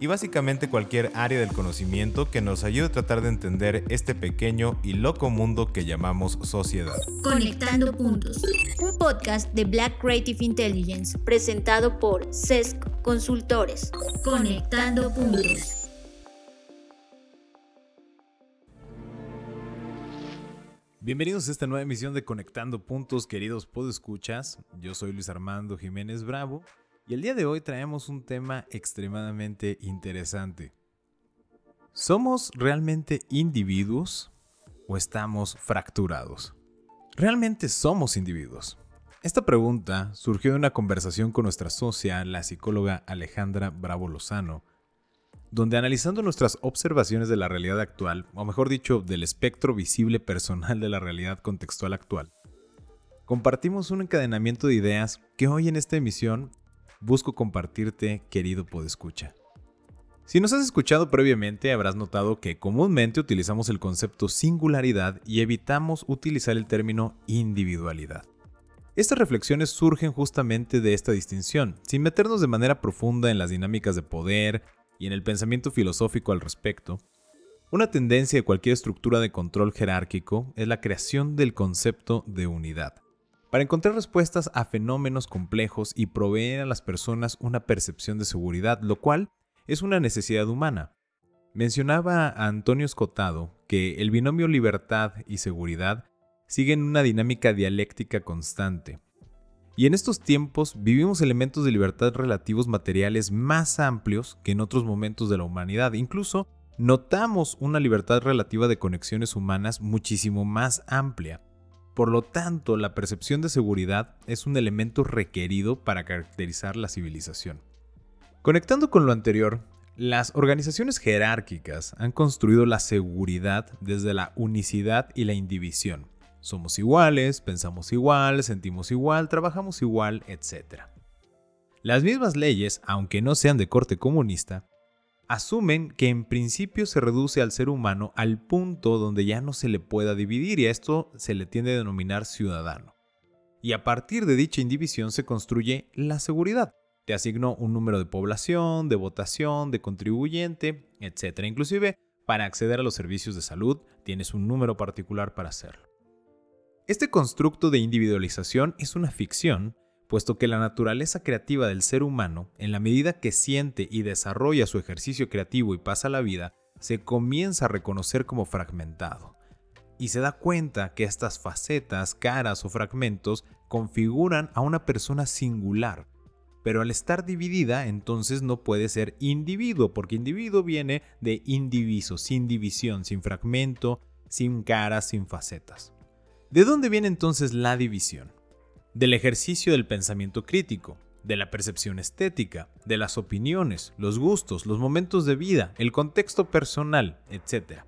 y básicamente cualquier área del conocimiento que nos ayude a tratar de entender este pequeño y loco mundo que llamamos sociedad. Conectando Puntos, un podcast de Black Creative Intelligence presentado por CESC Consultores. Conectando Puntos. Bienvenidos a esta nueva emisión de Conectando Puntos, queridos podescuchas. Yo soy Luis Armando Jiménez Bravo y el día de hoy traemos un tema extremadamente interesante. ¿Somos realmente individuos o estamos fracturados? ¿Realmente somos individuos? Esta pregunta surgió de una conversación con nuestra socia, la psicóloga Alejandra Bravo Lozano, donde analizando nuestras observaciones de la realidad actual, o mejor dicho, del espectro visible personal de la realidad contextual actual, compartimos un encadenamiento de ideas que hoy en esta emisión busco compartirte, querido podescucha. Si nos has escuchado previamente, habrás notado que comúnmente utilizamos el concepto singularidad y evitamos utilizar el término individualidad. Estas reflexiones surgen justamente de esta distinción, sin meternos de manera profunda en las dinámicas de poder y en el pensamiento filosófico al respecto. Una tendencia de cualquier estructura de control jerárquico es la creación del concepto de unidad para encontrar respuestas a fenómenos complejos y proveer a las personas una percepción de seguridad, lo cual es una necesidad humana. Mencionaba a Antonio Escotado que el binomio libertad y seguridad siguen una dinámica dialéctica constante. Y en estos tiempos vivimos elementos de libertad relativos materiales más amplios que en otros momentos de la humanidad. Incluso notamos una libertad relativa de conexiones humanas muchísimo más amplia. Por lo tanto, la percepción de seguridad es un elemento requerido para caracterizar la civilización. Conectando con lo anterior, las organizaciones jerárquicas han construido la seguridad desde la unicidad y la indivisión. Somos iguales, pensamos igual, sentimos igual, trabajamos igual, etc. Las mismas leyes, aunque no sean de corte comunista, asumen que en principio se reduce al ser humano al punto donde ya no se le pueda dividir y a esto se le tiende a denominar ciudadano. Y a partir de dicha indivisión se construye la seguridad. Te asigno un número de población, de votación, de contribuyente, etc. Inclusive, para acceder a los servicios de salud, tienes un número particular para hacerlo. Este constructo de individualización es una ficción puesto que la naturaleza creativa del ser humano, en la medida que siente y desarrolla su ejercicio creativo y pasa la vida, se comienza a reconocer como fragmentado. Y se da cuenta que estas facetas, caras o fragmentos configuran a una persona singular. Pero al estar dividida, entonces no puede ser individuo, porque individuo viene de indiviso, sin división, sin fragmento, sin caras, sin facetas. ¿De dónde viene entonces la división? Del ejercicio del pensamiento crítico, de la percepción estética, de las opiniones, los gustos, los momentos de vida, el contexto personal, etc.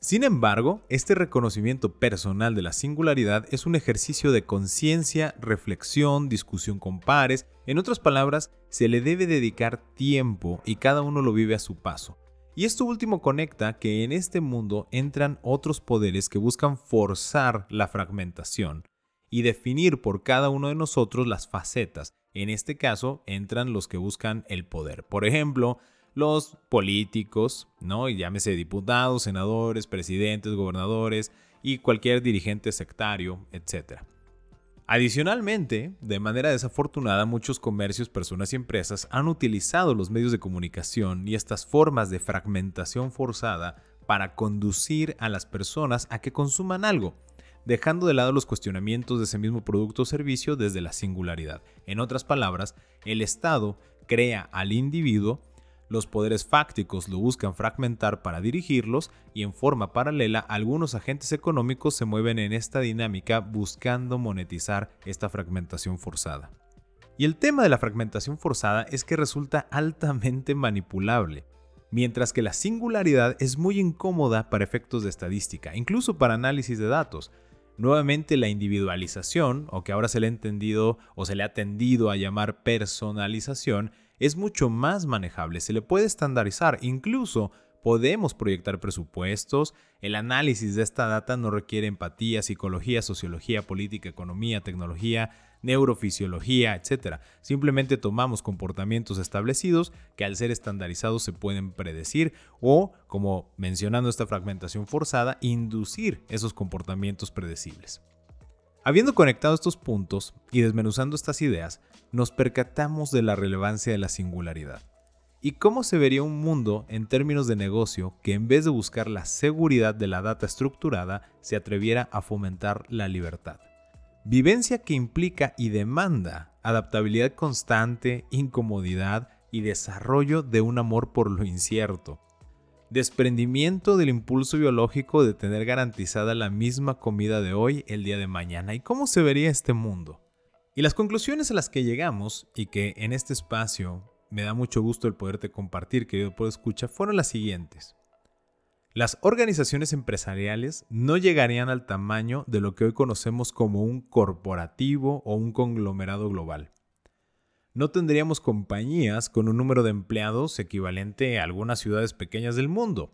Sin embargo, este reconocimiento personal de la singularidad es un ejercicio de conciencia, reflexión, discusión con pares, en otras palabras, se le debe dedicar tiempo y cada uno lo vive a su paso. Y esto último conecta que en este mundo entran otros poderes que buscan forzar la fragmentación, y definir por cada uno de nosotros las facetas. En este caso entran los que buscan el poder. Por ejemplo, los políticos, ¿no? Y llámese diputados, senadores, presidentes, gobernadores y cualquier dirigente sectario, etc. Adicionalmente, de manera desafortunada, muchos comercios, personas y empresas han utilizado los medios de comunicación y estas formas de fragmentación forzada para conducir a las personas a que consuman algo, dejando de lado los cuestionamientos de ese mismo producto o servicio desde la singularidad. En otras palabras, el Estado crea al individuo, los poderes fácticos lo buscan fragmentar para dirigirlos y en forma paralela algunos agentes económicos se mueven en esta dinámica buscando monetizar esta fragmentación forzada. Y el tema de la fragmentación forzada es que resulta altamente manipulable, mientras que la singularidad es muy incómoda para efectos de estadística, incluso para análisis de datos, Nuevamente la individualización, o que ahora se le ha entendido o se le ha tendido a llamar personalización, es mucho más manejable, se le puede estandarizar, incluso podemos proyectar presupuestos, el análisis de esta data no requiere empatía, psicología, sociología, política, economía, tecnología, neurofisiología, etc. Simplemente tomamos comportamientos establecidos que al ser estandarizados se pueden predecir o, como mencionando esta fragmentación forzada, inducir esos comportamientos predecibles. Habiendo conectado estos puntos y desmenuzando estas ideas, nos percatamos de la relevancia de la singularidad. ¿Y cómo se vería un mundo en términos de negocio que en vez de buscar la seguridad de la data estructurada, se atreviera a fomentar la libertad? Vivencia que implica y demanda adaptabilidad constante, incomodidad y desarrollo de un amor por lo incierto. Desprendimiento del impulso biológico de tener garantizada la misma comida de hoy el día de mañana. ¿Y cómo se vería este mundo? Y las conclusiones a las que llegamos y que en este espacio me da mucho gusto el poderte compartir, querido por escucha, fueron las siguientes. Las organizaciones empresariales no llegarían al tamaño de lo que hoy conocemos como un corporativo o un conglomerado global. No tendríamos compañías con un número de empleados equivalente a algunas ciudades pequeñas del mundo.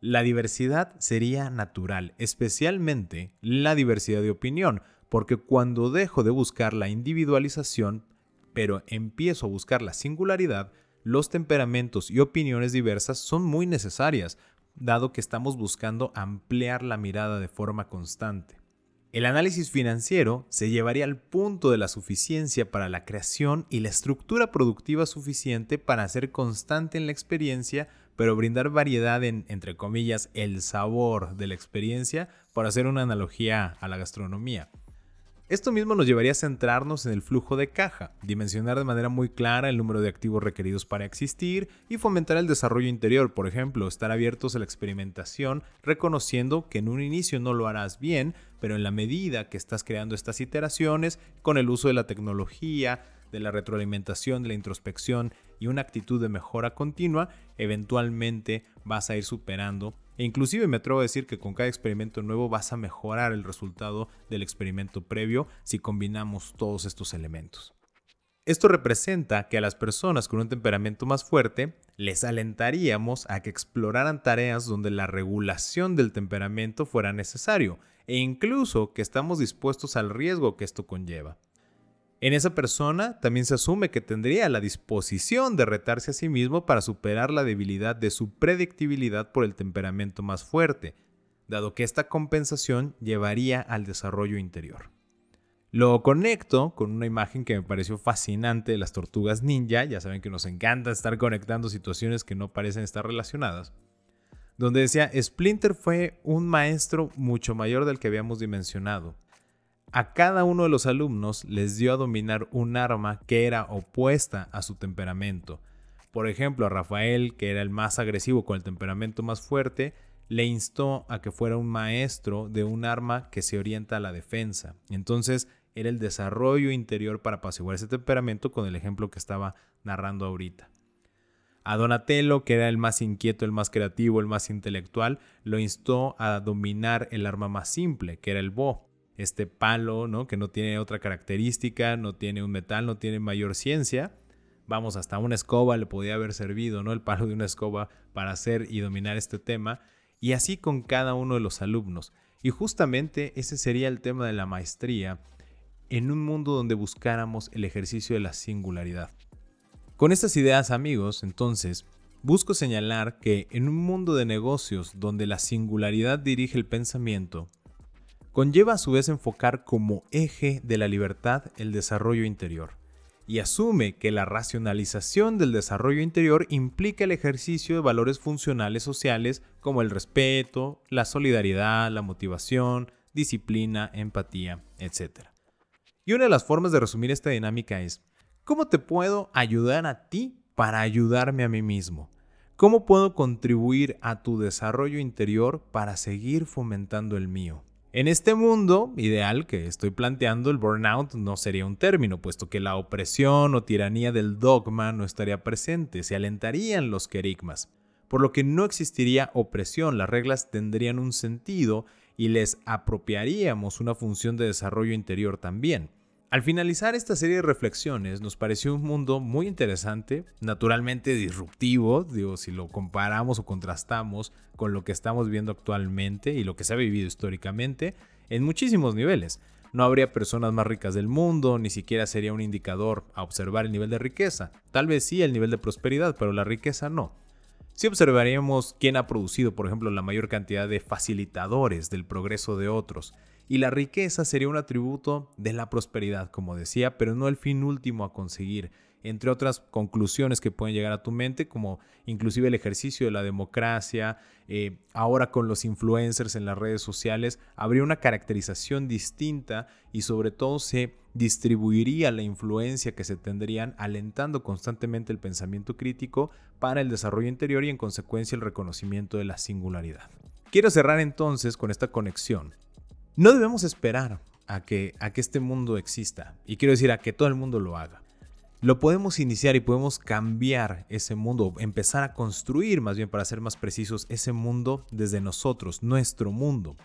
La diversidad sería natural, especialmente la diversidad de opinión, porque cuando dejo de buscar la individualización, pero empiezo a buscar la singularidad, los temperamentos y opiniones diversas son muy necesarias dado que estamos buscando ampliar la mirada de forma constante. El análisis financiero se llevaría al punto de la suficiencia para la creación y la estructura productiva suficiente para ser constante en la experiencia, pero brindar variedad en, entre comillas, el sabor de la experiencia, para hacer una analogía a la gastronomía. Esto mismo nos llevaría a centrarnos en el flujo de caja, dimensionar de manera muy clara el número de activos requeridos para existir y fomentar el desarrollo interior, por ejemplo, estar abiertos a la experimentación, reconociendo que en un inicio no lo harás bien, pero en la medida que estás creando estas iteraciones, con el uso de la tecnología, de la retroalimentación, de la introspección y una actitud de mejora continua, eventualmente vas a ir superando e inclusive me atrevo a decir que con cada experimento nuevo vas a mejorar el resultado del experimento previo si combinamos todos estos elementos. Esto representa que a las personas con un temperamento más fuerte les alentaríamos a que exploraran tareas donde la regulación del temperamento fuera necesario e incluso que estamos dispuestos al riesgo que esto conlleva. En esa persona también se asume que tendría la disposición de retarse a sí mismo para superar la debilidad de su predictibilidad por el temperamento más fuerte, dado que esta compensación llevaría al desarrollo interior. Lo conecto con una imagen que me pareció fascinante de las tortugas ninja, ya saben que nos encanta estar conectando situaciones que no parecen estar relacionadas, donde decía, Splinter fue un maestro mucho mayor del que habíamos dimensionado a cada uno de los alumnos les dio a dominar un arma que era opuesta a su temperamento. Por ejemplo, a Rafael, que era el más agresivo con el temperamento más fuerte, le instó a que fuera un maestro de un arma que se orienta a la defensa. Entonces era el desarrollo interior para apaciguar ese temperamento con el ejemplo que estaba narrando ahorita. A Donatello, que era el más inquieto, el más creativo, el más intelectual, lo instó a dominar el arma más simple, que era el bo este palo, ¿no? Que no tiene otra característica, no tiene un metal, no tiene mayor ciencia. Vamos, hasta una escoba le podía haber servido, ¿no? El palo de una escoba para hacer y dominar este tema. Y así con cada uno de los alumnos. Y justamente ese sería el tema de la maestría en un mundo donde buscáramos el ejercicio de la singularidad. Con estas ideas, amigos, entonces, busco señalar que en un mundo de negocios donde la singularidad dirige el pensamiento, conlleva a su vez enfocar como eje de la libertad el desarrollo interior, y asume que la racionalización del desarrollo interior implica el ejercicio de valores funcionales sociales como el respeto, la solidaridad, la motivación, disciplina, empatía, etc. Y una de las formas de resumir esta dinámica es, ¿cómo te puedo ayudar a ti para ayudarme a mí mismo? ¿Cómo puedo contribuir a tu desarrollo interior para seguir fomentando el mío? En este mundo ideal que estoy planteando, el burnout no sería un término, puesto que la opresión o tiranía del dogma no estaría presente, se alentarían los querigmas, por lo que no existiría opresión, las reglas tendrían un sentido y les apropiaríamos una función de desarrollo interior también. Al finalizar esta serie de reflexiones nos pareció un mundo muy interesante, naturalmente disruptivo, digo, si lo comparamos o contrastamos con lo que estamos viendo actualmente y lo que se ha vivido históricamente en muchísimos niveles. No habría personas más ricas del mundo, ni siquiera sería un indicador a observar el nivel de riqueza. Tal vez sí el nivel de prosperidad, pero la riqueza no. Si observaríamos quién ha producido, por ejemplo, la mayor cantidad de facilitadores del progreso de otros, y la riqueza sería un atributo de la prosperidad, como decía, pero no el fin último a conseguir, entre otras conclusiones que pueden llegar a tu mente, como inclusive el ejercicio de la democracia, eh, ahora con los influencers en las redes sociales, habría una caracterización distinta y sobre todo se distribuiría la influencia que se tendrían alentando constantemente el pensamiento crítico para el desarrollo interior y en consecuencia el reconocimiento de la singularidad. Quiero cerrar entonces con esta conexión. No debemos esperar a que, a que este mundo exista, y quiero decir a que todo el mundo lo haga lo podemos iniciar y podemos cambiar ese mundo, empezar a construir, más bien para ser más precisos, ese mundo desde nosotros, nuestro mundo.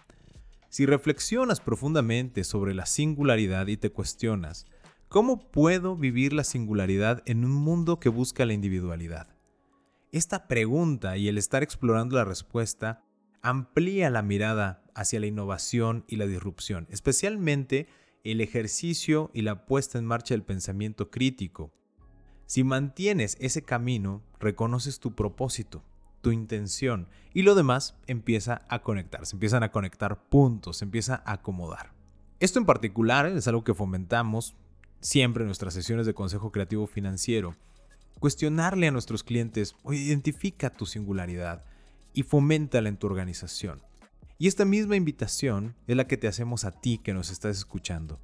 Si reflexionas profundamente sobre la singularidad y te cuestionas, ¿cómo puedo vivir la singularidad en un mundo que busca la individualidad? Esta pregunta y el estar explorando la respuesta amplía la mirada hacia la innovación y la disrupción, especialmente el ejercicio y la puesta en marcha del pensamiento crítico. Si mantienes ese camino, reconoces tu propósito, tu intención y lo demás empieza a conectar, se empiezan a conectar puntos, se empieza a acomodar. Esto en particular es algo que fomentamos siempre en nuestras sesiones de consejo creativo financiero. Cuestionarle a nuestros clientes, identifica tu singularidad y foméntala en tu organización. Y esta misma invitación es la que te hacemos a ti que nos estás escuchando.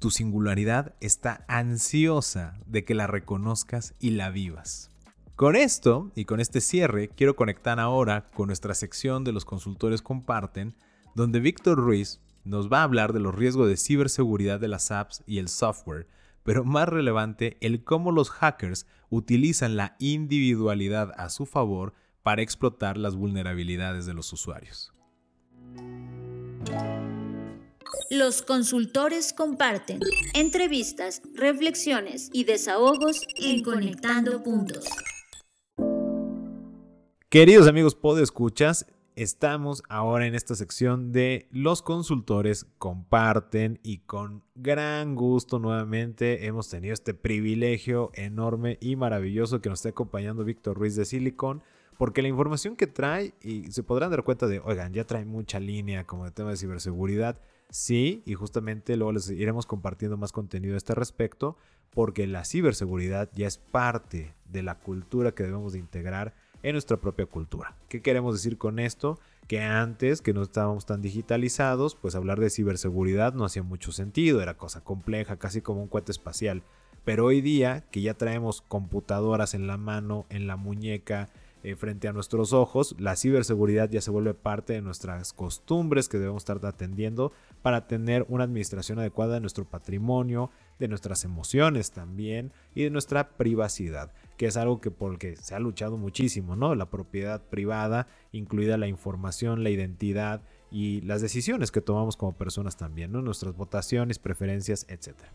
Tu singularidad está ansiosa de que la reconozcas y la vivas. Con esto y con este cierre, quiero conectar ahora con nuestra sección de los consultores comparten, donde Víctor Ruiz nos va a hablar de los riesgos de ciberseguridad de las apps y el software, pero más relevante, el cómo los hackers utilizan la individualidad a su favor para explotar las vulnerabilidades de los usuarios. Los consultores comparten entrevistas, reflexiones y desahogos en Conectando Puntos. Queridos amigos escuchas, estamos ahora en esta sección de los consultores comparten y con gran gusto nuevamente hemos tenido este privilegio enorme y maravilloso que nos esté acompañando Víctor Ruiz de Silicon porque la información que trae, y se podrán dar cuenta de, oigan, ya trae mucha línea como de tema de ciberseguridad. Sí, y justamente luego les iremos compartiendo más contenido a este respecto, porque la ciberseguridad ya es parte de la cultura que debemos de integrar en nuestra propia cultura. ¿Qué queremos decir con esto? Que antes, que no estábamos tan digitalizados, pues hablar de ciberseguridad no hacía mucho sentido, era cosa compleja, casi como un cohete espacial. Pero hoy día, que ya traemos computadoras en la mano, en la muñeca, eh, frente a nuestros ojos. La ciberseguridad ya se vuelve parte de nuestras costumbres que debemos estar atendiendo para tener una administración adecuada de nuestro patrimonio, de nuestras emociones también y de nuestra privacidad, que es algo que por el que se ha luchado muchísimo, ¿no? La propiedad privada, incluida la información, la identidad y las decisiones que tomamos como personas también, ¿no? Nuestras votaciones, preferencias, etcétera.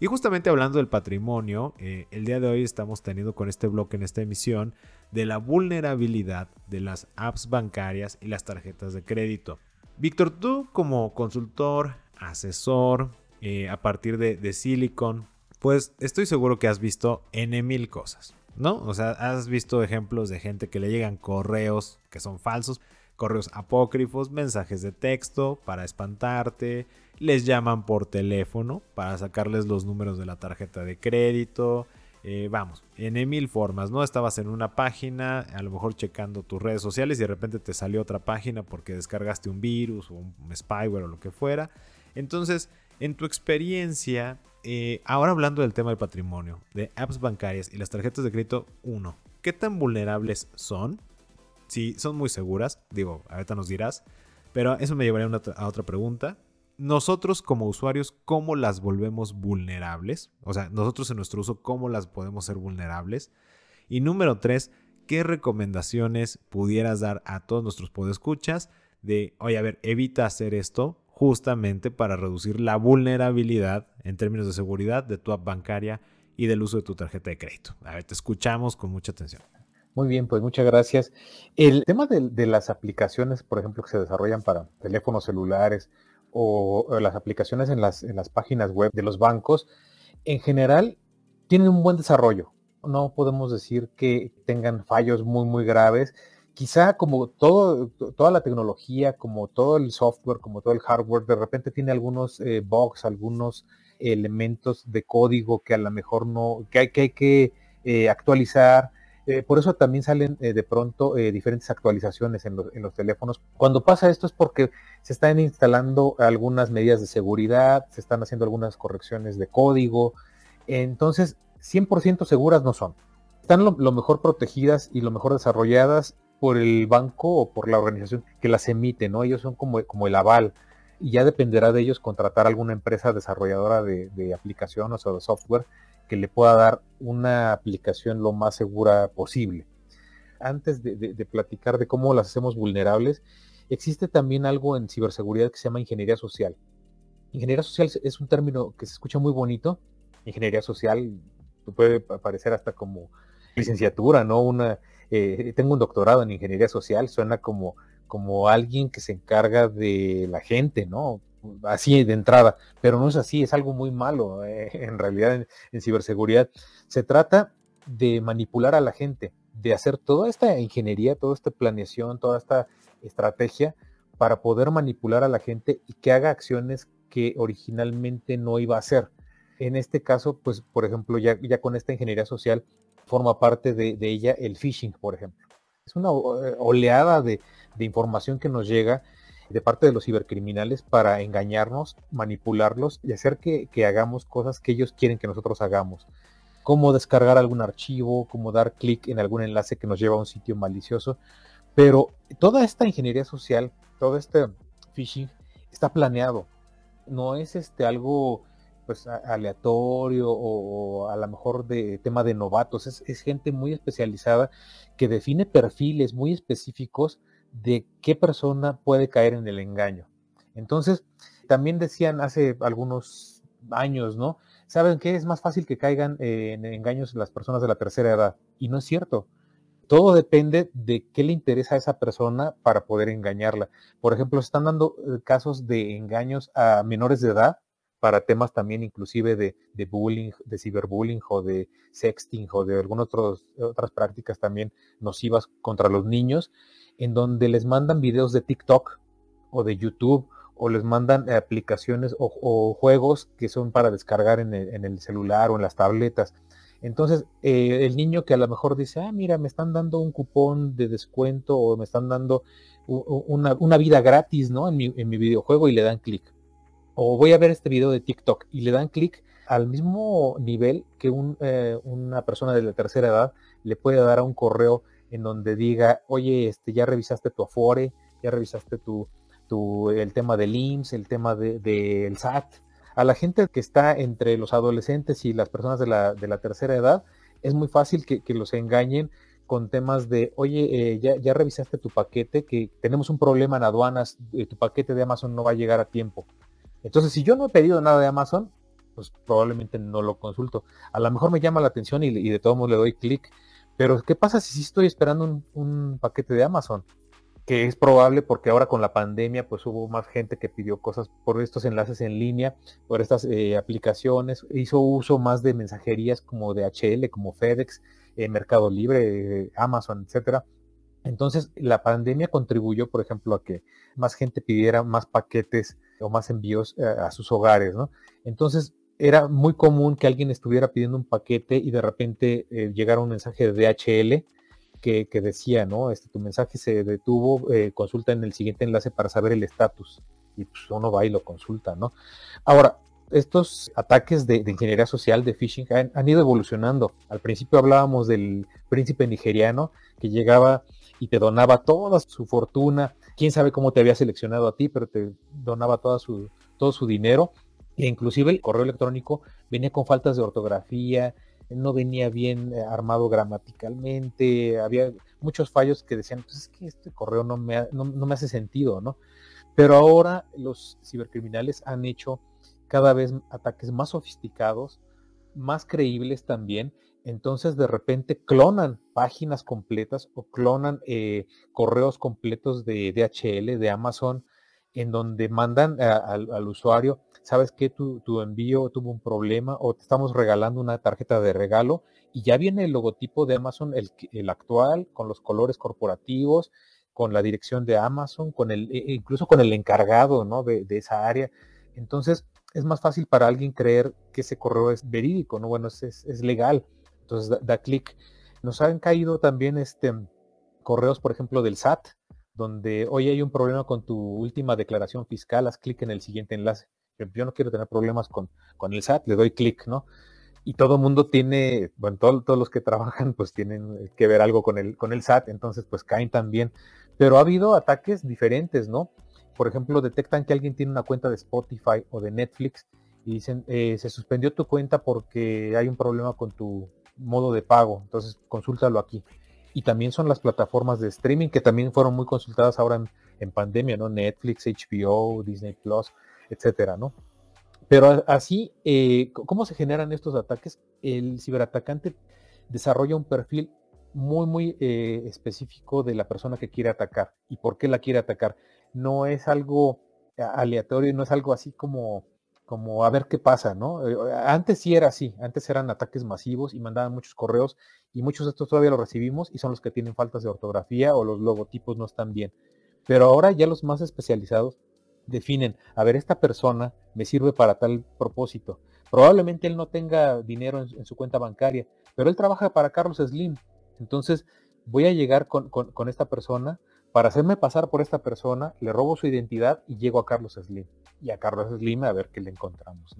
Y justamente hablando del patrimonio, eh, el día de hoy estamos teniendo con este bloque en esta emisión de la vulnerabilidad de las apps bancarias y las tarjetas de crédito. Víctor, tú como consultor, asesor, eh, a partir de, de Silicon, pues estoy seguro que has visto N mil cosas, ¿no? O sea, has visto ejemplos de gente que le llegan correos que son falsos, correos apócrifos, mensajes de texto para espantarte, les llaman por teléfono para sacarles los números de la tarjeta de crédito. Eh, vamos, en mil formas, ¿no? Estabas en una página, a lo mejor checando tus redes sociales y de repente te salió otra página porque descargaste un virus o un spyware o lo que fuera. Entonces, en tu experiencia, eh, ahora hablando del tema del patrimonio, de apps bancarias y las tarjetas de crédito, uno, ¿qué tan vulnerables son? Si son muy seguras, digo, ahorita nos dirás, pero eso me llevaría a otra pregunta nosotros como usuarios, ¿cómo las volvemos vulnerables? O sea, nosotros en nuestro uso, ¿cómo las podemos ser vulnerables? Y número tres, ¿qué recomendaciones pudieras dar a todos nuestros podescuchas de, oye, a ver, evita hacer esto justamente para reducir la vulnerabilidad en términos de seguridad de tu app bancaria y del uso de tu tarjeta de crédito. A ver, te escuchamos con mucha atención. Muy bien, pues muchas gracias. El tema de, las aplicaciones, por ejemplo, que se desarrollan para teléfonos celulares o, las aplicaciones en las, en las páginas web de los bancos, en general tienen un buen desarrollo. No podemos decir que tengan fallos muy, muy graves. Quizá como todo, toda la tecnología, como todo el software, como todo el hardware, de repente tiene algunos eh, bugs, algunos elementos de código que a lo mejor no, que hay que, hay que eh, actualizar. Eh, por eso también salen de pronto diferentes actualizaciones en los, en los, teléfonos. Cuando pasa esto es porque se están instalando algunas medidas de seguridad, se están haciendo algunas correcciones de código. Entonces, 100% seguras no son. Están lo, mejor protegidas y lo mejor desarrolladas por el banco o por la organización que las emite, ¿no? Ellos son como, como el aval y ya dependerá de ellos contratar alguna empresa desarrolladora de, aplicaciones o de software que le pueda dar una aplicación lo más segura posible. Antes de, platicar de cómo las hacemos vulnerables, existe también algo en ciberseguridad que se llama ingeniería social. Ingeniería social es un término que se escucha muy bonito. Ingeniería social puede parecer hasta como licenciatura, ¿no? Una, eh, tengo un doctorado en ingeniería social, suena como, como alguien que se encarga de la gente, ¿no? Así de entrada, pero no es así, es algo muy malo eh, en realidad en, ciberseguridad. Se trata de manipular a la gente, de hacer toda esta ingeniería, toda esta planeación, toda esta estrategia para poder manipular a la gente y que haga acciones que originalmente no iba a hacer. En este caso, pues, por ejemplo, ya, ya con esta ingeniería social, forma parte de, ella el phishing, por ejemplo. Es una eh, oleada de, información que nos llega de parte de los cibercriminales para engañarnos, manipularlos y hacer que, hagamos cosas que ellos quieren que nosotros hagamos. Como descargar algún archivo, como dar clic en algún enlace que nos lleva a un sitio malicioso. Pero toda esta ingeniería social, todo este phishing está planeado. No es este algo pues aleatorio o, a lo mejor de tema de novatos, es, gente muy especializada que define perfiles muy específicos de qué persona puede caer en el engaño. Entonces, también decían hace algunos años, ¿no? ¿Saben qué? Es más fácil que caigan en engaños las personas de la tercera edad. Y no es cierto. Todo depende de qué le interesa a esa persona para poder engañarla. Por ejemplo, se están dando eh, casos de engaños a menores de edad para temas también inclusive de, bullying, de ciberbullying o de sexting o de algunas otras prácticas también nocivas contra los niños, en donde les mandan videos de TikTok o de YouTube o les mandan aplicaciones o, juegos que son para descargar en el, celular o en las tabletas. Entonces, eh, el niño que a lo mejor dice, ah, mira, me están dando un cupón de descuento o me están dando una, vida gratis, ¿no? En mi, en mi videojuego y le dan clic o voy a ver este video de TikTok y le dan clic al mismo nivel que eh, una persona de la tercera edad le puede dar a un correo en donde diga, oye, este, ya revisaste tu Afore, ya revisaste tu, el tema del IMSS, el tema del SAT. A la gente que está entre los adolescentes y las personas de la, de la tercera edad, es muy fácil que, los engañen con temas de, oye, eh, ya, ya, revisaste tu paquete, que tenemos un problema en aduanas, eh, tu paquete de Amazon no va a llegar a tiempo. Entonces, si yo no he pedido nada de Amazon, pues probablemente no lo consulto. A lo mejor me llama la atención y, de todos modos le doy clic. Pero, ¿qué pasa si sí estoy esperando un, paquete de Amazon? Que es probable porque ahora con la pandemia, pues hubo más gente que pidió cosas por estos enlaces en línea, por estas eh, aplicaciones, hizo uso más de mensajerías como de HL, como FedEx, eh, Mercado Libre, eh, Amazon, etcétera. Entonces, la pandemia contribuyó, por ejemplo, a que más gente pidiera más paquetes o más envíos eh, a sus hogares, ¿no? Entonces, era muy común que alguien estuviera pidiendo un paquete y de repente eh, llegara un mensaje de DHL que, decía, ¿no? Este, tu mensaje se detuvo, eh, consulta en el siguiente enlace para saber el estatus. Y pues uno va y lo consulta, ¿no? Ahora, estos ataques de, ingeniería social, de phishing, han, ido evolucionando. Al principio hablábamos del príncipe nigeriano que llegaba y te donaba toda su fortuna. Quién sabe cómo te había seleccionado a ti, pero te donaba toda su, todo su dinero. E inclusive el correo electrónico venía con faltas de ortografía, no venía bien eh, armado gramaticalmente, había muchos fallos que decían, pues es que este correo no me, no, me hace sentido, ¿no? Pero ahora los cibercriminales han hecho cada vez ataques más sofisticados, más creíbles también. Entonces de repente clonan páginas completas o clonan eh, correos completos de DHL, de Amazon, en donde mandan al usuario, sabes que tu, tu, envío tuvo un problema o te estamos regalando una tarjeta de regalo y ya viene el logotipo de Amazon, el, el actual, con los colores corporativos, con la dirección de Amazon, con el, e, incluso con el encargado ¿no? de esa área. Entonces, es más fácil para alguien creer que ese correo es verídico, ¿no? Bueno, es, es, legal. Entonces da, clic. Nos han caído también este, correos, por ejemplo, del SAT, donde hoy hay un problema con tu última declaración fiscal, haz clic en el siguiente enlace. Yo no quiero tener problemas con, con el SAT, le doy clic, ¿no? Y todo mundo tiene, bueno, todos los que trabajan pues tienen que ver algo con el, con el SAT, entonces pues caen también. Pero ha habido ataques diferentes, ¿no? Por ejemplo, detectan que alguien tiene una cuenta de Spotify o de Netflix y dicen, eh, se suspendió tu cuenta porque hay un problema con tu modo de pago, entonces consúltalo aquí. Y también son las plataformas de streaming que también fueron muy consultadas ahora en, pandemia, ¿no? Netflix, HBO, Disney Plus, etcétera, ¿no? Pero así, eh, ¿cómo se generan estos ataques? El ciberatacante desarrolla un perfil muy, muy eh, específico de la persona que quiere atacar y por qué la quiere atacar no es algo aleatorio, no es algo así como, como a ver qué pasa, ¿no? Eh, antes sí era así, antes eran ataques masivos y mandaban muchos correos y muchos de estos todavía los recibimos y son los que tienen faltas de ortografía o los logotipos no están bien. Pero ahora ya los más especializados definen, a ver, esta persona me sirve para tal propósito. Probablemente él no tenga dinero en, su cuenta bancaria, pero él trabaja para Carlos Slim. Entonces voy a llegar con, con esta persona para hacerme pasar por esta persona, le robo su identidad y llego a Carlos Slim. Y a Carlos Slim a ver qué le encontramos.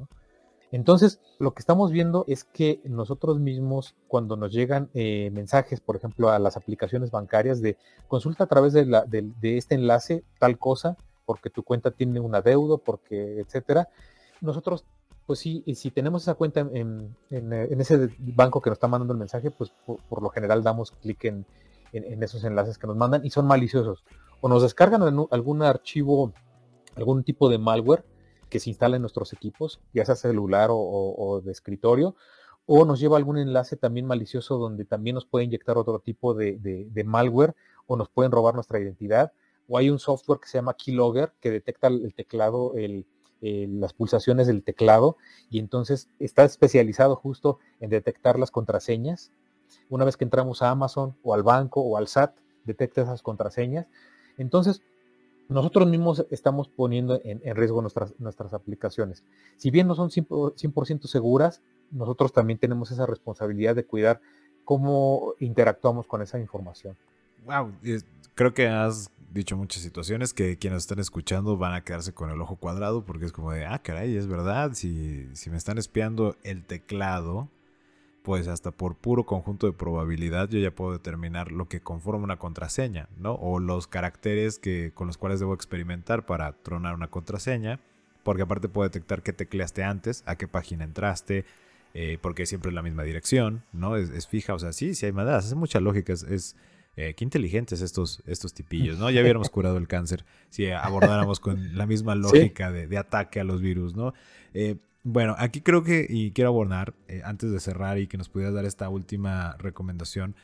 Entonces, lo que estamos viendo es que nosotros mismos, cuando nos llegan eh, mensajes, por ejemplo, a las aplicaciones bancarias de consulta a través de, la, de, este enlace tal cosa, porque tu cuenta tiene un adeudo, porque, etcétera, nosotros, pues sí, si tenemos esa cuenta en, ese banco que nos está mandando el mensaje, pues por lo general damos clic en, en, esos enlaces que nos mandan y son maliciosos. O nos descargan algún archivo, algún tipo de malware que se instala en nuestros equipos, ya sea celular o, de escritorio, o nos lleva algún enlace también malicioso donde también nos puede inyectar otro tipo de, malware o nos pueden robar nuestra identidad. O hay un software que se llama Keylogger que detecta el teclado, las pulsaciones del teclado y entonces está especializado justo en detectar las contraseñas una vez que entramos a Amazon o al banco o al SAT, detecta esas contraseñas. Entonces, nosotros mismos estamos poniendo en, riesgo nuestras, nuestras aplicaciones. Si bien no son 100%, seguras, nosotros también tenemos esa responsabilidad de cuidar cómo interactuamos con esa información. Wow, creo que has dicho muchas situaciones que quienes están escuchando van a quedarse con el ojo cuadrado porque es como de, ah, caray, es verdad, si, si me están espiando el teclado, pues hasta por puro conjunto de probabilidad yo ya puedo determinar lo que conforma una contraseña, ¿no? O los caracteres que, con los cuales debo experimentar para tronar una contraseña, porque aparte puedo detectar qué tecleaste antes, a qué página entraste, eh, porque siempre es la misma dirección, ¿no? Es, fija, o sea, sí, sí hay maneras, es mucha lógica, es... Eh, qué inteligentes estos, estos tipillos, ¿no? Ya hubiéramos curado el cáncer si abordáramos con la misma lógica de, de, ataque a los virus, ¿no? Eh, bueno, aquí creo que, y quiero abordar, eh, antes de cerrar y que nos pudieras dar esta última recomendación,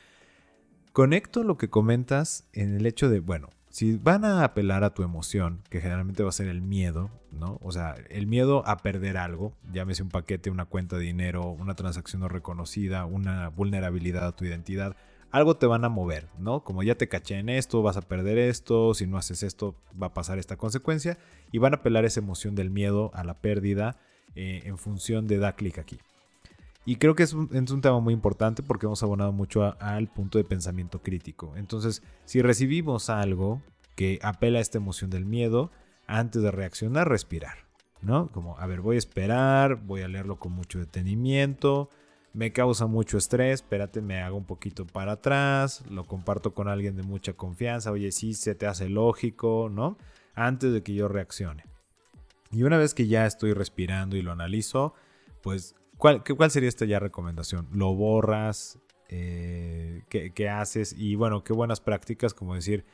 conecto lo que comentas en el hecho de, bueno, si van a apelar a tu emoción, que generalmente va a ser el miedo, ¿no? O sea, el miedo a perder algo, llámese un paquete, una cuenta de dinero, una transacción no reconocida, una vulnerabilidad a tu identidad, algo te van a mover, ¿no? Como ya te caché en esto, vas a perder esto, si no haces esto, va a pasar esta consecuencia, y van a apelar esa emoción del miedo a la pérdida eh, en función de da clic aquí. Y creo que es un, tema muy importante porque hemos abonado mucho al punto de pensamiento crítico. Entonces, si recibimos algo que apela a esta emoción del miedo, antes de reaccionar, respirar. ¿No? Como, a ver, voy a esperar, voy a leerlo con mucho detenimiento, me causa mucho estrés, espérate, me hago un poquito para atrás, lo comparto con alguien de mucha confianza, oye, sí, se te hace lógico, ¿no? Antes de que yo reaccione. Y una vez que ya estoy respirando y lo analizo, pues, ¿cuál, sería esta ya recomendación? ¿Lo borras? Eh, ¿qué, haces? Y bueno, qué buenas prácticas, como decir,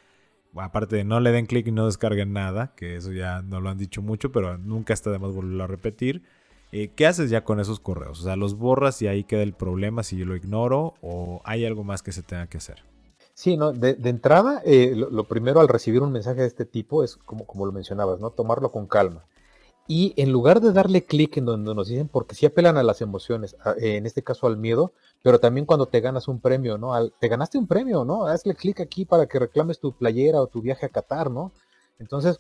aparte de no le den clic y no descarguen nada, que eso ya no lo han dicho mucho, pero nunca está de más volverlo a repetir. Eh, ¿Qué haces ya con esos correos? O sea, ¿los borras y ahí queda el problema si yo lo ignoro o hay algo más que se tenga que hacer? Sí, ¿no? De, entrada, eh, lo, primero al recibir un mensaje de este tipo es, como, como lo mencionabas, ¿no? Tomarlo con calma. Y en lugar de darle clic en donde nos dicen, porque sí apelan a las emociones, en este caso al miedo, pero también cuando te ganas un premio, ¿no? te ganaste un premio, ¿no? Hazle clic aquí para que reclames tu playera o tu viaje a Qatar, ¿no? Entonces,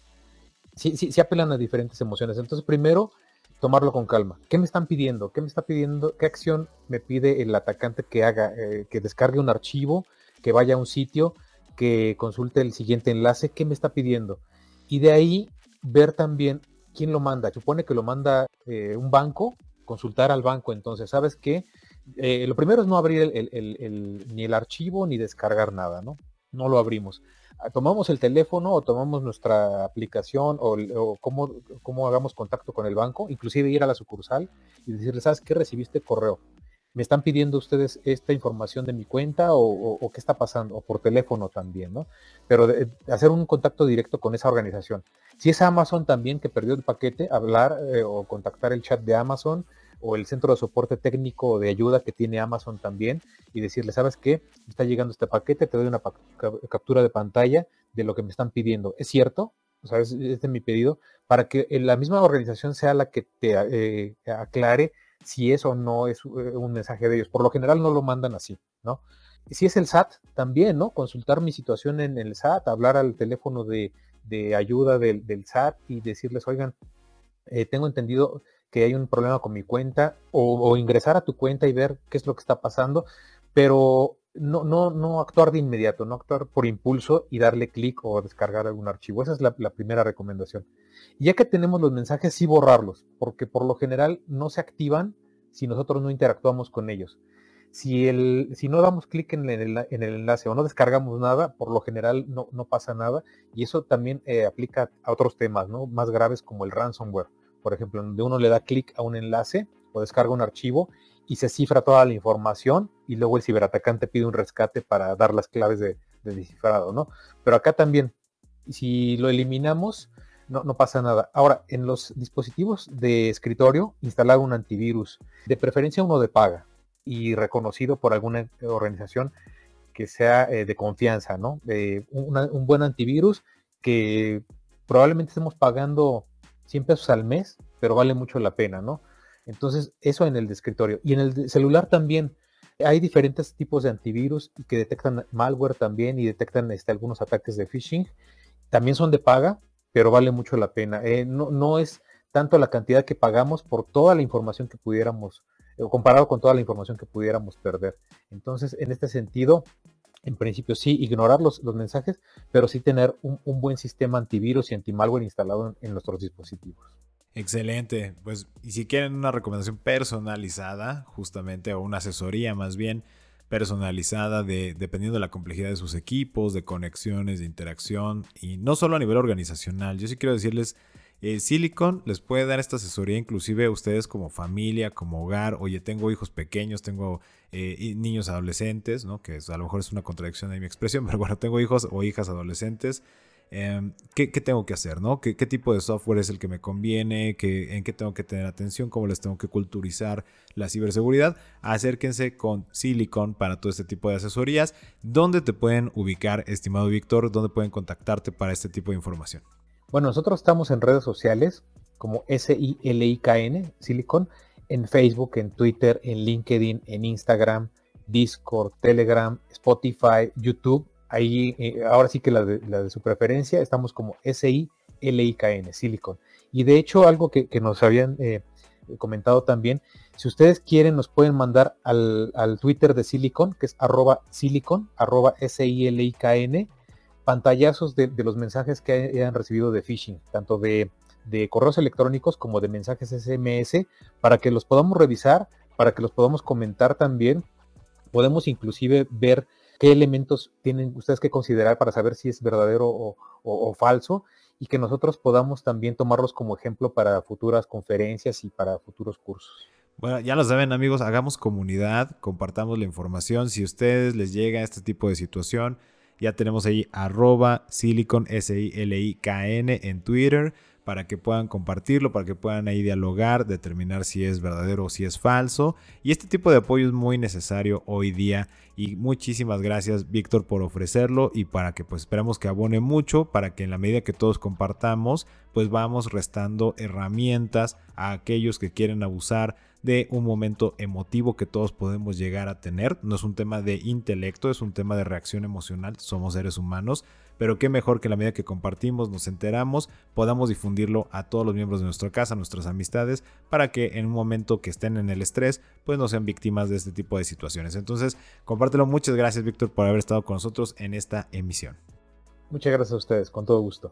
sí, sí, sí apelan a diferentes emociones. Entonces, primero, tomarlo con calma. ¿Qué me están pidiendo? ¿Qué me está pidiendo? ¿Qué acción me pide el atacante que haga? Eh, que descargue un archivo, que vaya a un sitio, que consulte el siguiente enlace. ¿Qué me está pidiendo? Y de ahí ver también quién lo manda. Supone que lo manda eh, un banco, consultar al banco. Entonces, ¿sabes qué? Eh, lo primero es no abrir ni el archivo ni descargar nada, ¿no? No lo abrimos. Ah, tomamos el teléfono o tomamos nuestra aplicación o, o cómo, hagamos contacto con el banco, inclusive ir a la sucursal y decirle, ¿sabes qué? Recibiste correo. ¿Me están pidiendo ustedes esta información de mi cuenta o, qué está pasando? O por teléfono también, ¿no? Pero hacer un contacto directo con esa organización. Si es Amazon también que perdió el paquete, hablar eh, o contactar el chat de Amazon o el centro de soporte técnico de ayuda que tiene Amazon también y decirle, ¿sabes qué? Está llegando este paquete, te doy una captura de pantalla de lo que me están pidiendo. ¿Es cierto? O sea, es, este mi pedido, para que la misma organización sea la que te eh, aclare si es o no es eh, un mensaje de ellos. Por lo general no lo mandan así, ¿no? Si es el SAT, también, ¿no? Consultar mi situación en el SAT, hablar al teléfono de, ayuda del, SAT y decirles, oigan, eh, tengo entendido que hay un problema con mi cuenta o, ingresar a tu cuenta y ver qué es lo que está pasando, pero no, no, no actuar de inmediato, no actuar por impulso y darle clic o descargar algún archivo. Esa es la, primera recomendación. Y ya que tenemos los mensajes, sí borrarlos, porque por lo general no se activan si nosotros no interactuamos con ellos. Si, el, si no damos clic en, el, enlace o no descargamos nada, por lo general no, pasa nada. Y eso también eh, aplica a otros temas ¿no? más graves como el ransomware por ejemplo, donde uno le da clic a un enlace o descarga un archivo y se cifra toda la información y luego el ciberatacante pide un rescate para dar las claves de, descifrado, ¿no? Pero acá también, si lo eliminamos, no, no, pasa nada. Ahora, en los dispositivos de escritorio, instalar un antivirus, de preferencia uno de paga y reconocido por alguna organización que sea eh, de confianza, ¿no? un buen antivirus que probablemente estemos pagando 100 pesos al mes, pero vale mucho la pena, ¿no? Entonces, eso en el escritorio. Y en el celular también hay diferentes tipos de antivirus que detectan malware también y detectan este, algunos ataques de phishing. También son de paga, pero vale mucho la pena. Eh, no, no, es tanto la cantidad que pagamos por toda la información que pudiéramos, o comparado con toda la información que pudiéramos perder. Entonces, en este sentido, en principio sí, ignorar los, mensajes, pero sí tener un, buen sistema antivirus y antimalware instalado en, nuestros dispositivos. Excelente. Pues, y si quieren una recomendación personalizada, justamente, o una asesoría más bien personalizada, de, dependiendo de la complejidad de sus equipos, de conexiones, de interacción, y no solo a nivel organizacional. Yo sí quiero decirles eh, Silicon les puede dar esta asesoría inclusive a ustedes como familia, como hogar. Oye, tengo hijos pequeños, tengo eh, niños adolescentes, ¿no? Que a lo mejor es una contradicción de mi expresión, pero bueno, tengo hijos o hijas adolescentes. Em, ¿qué, tengo que hacer? ¿no? ¿Qué, tipo de software es el que me conviene? ¿Qué, ¿En qué tengo que tener atención? ¿Cómo les tengo que culturizar la ciberseguridad? Acérquense con Silicon para todo este tipo de asesorías. ¿Dónde te pueden ubicar, estimado Víctor? ¿Dónde pueden contactarte para este tipo de información? Bueno, nosotros estamos en redes sociales como S-I-L-I-K-N, Silicon, en Facebook, en Twitter, en LinkedIn, en Instagram, Discord, Telegram, Spotify, YouTube. Ahí, eh, ahora sí que la de, su preferencia, estamos como S-I-L-I-K-N, Silicon. Y de hecho, algo que, nos habían eh, comentado también, si ustedes quieren, nos pueden mandar al, al Twitter de Silicon, que es arroba silicon, arroba S-I-L-I-K-N, pantallazos de, los mensajes que hayan recibido de phishing, tanto de, correos electrónicos como de mensajes SMS, para que los podamos revisar, para que los podamos comentar también. Podemos inclusive ver qué elementos tienen ustedes que considerar para saber si es verdadero o, falso y que nosotros podamos también tomarlos como ejemplo para futuras conferencias y para futuros cursos. Bueno, ya lo saben amigos, hagamos comunidad, compartamos la información. Si a ustedes les llega este tipo de situación, ya tenemos ahí arroba silicon, S-I-L-I-K-N en Twitter para que puedan compartirlo, para que puedan ahí dialogar, determinar si es verdadero o si es falso. Y este tipo de apoyo es muy necesario hoy día. Y muchísimas gracias Víctor por ofrecerlo y para que pues esperamos que abone mucho, para que en la medida que todos compartamos, pues vamos restando herramientas a aquellos que quieren abusar de un momento emotivo que todos podemos llegar a tener. No es un tema de intelecto, es un tema de reacción emocional, somos seres humanos, pero qué mejor que la medida que compartimos, nos enteramos, podamos difundirlo a todos los miembros de nuestra casa, nuestras amistades, para que en un momento que estén en el estrés, pues no sean víctimas de este tipo de situaciones. Entonces, compártelo. Muchas gracias, Víctor, por haber estado con nosotros en esta emisión. Muchas gracias a ustedes, con todo gusto.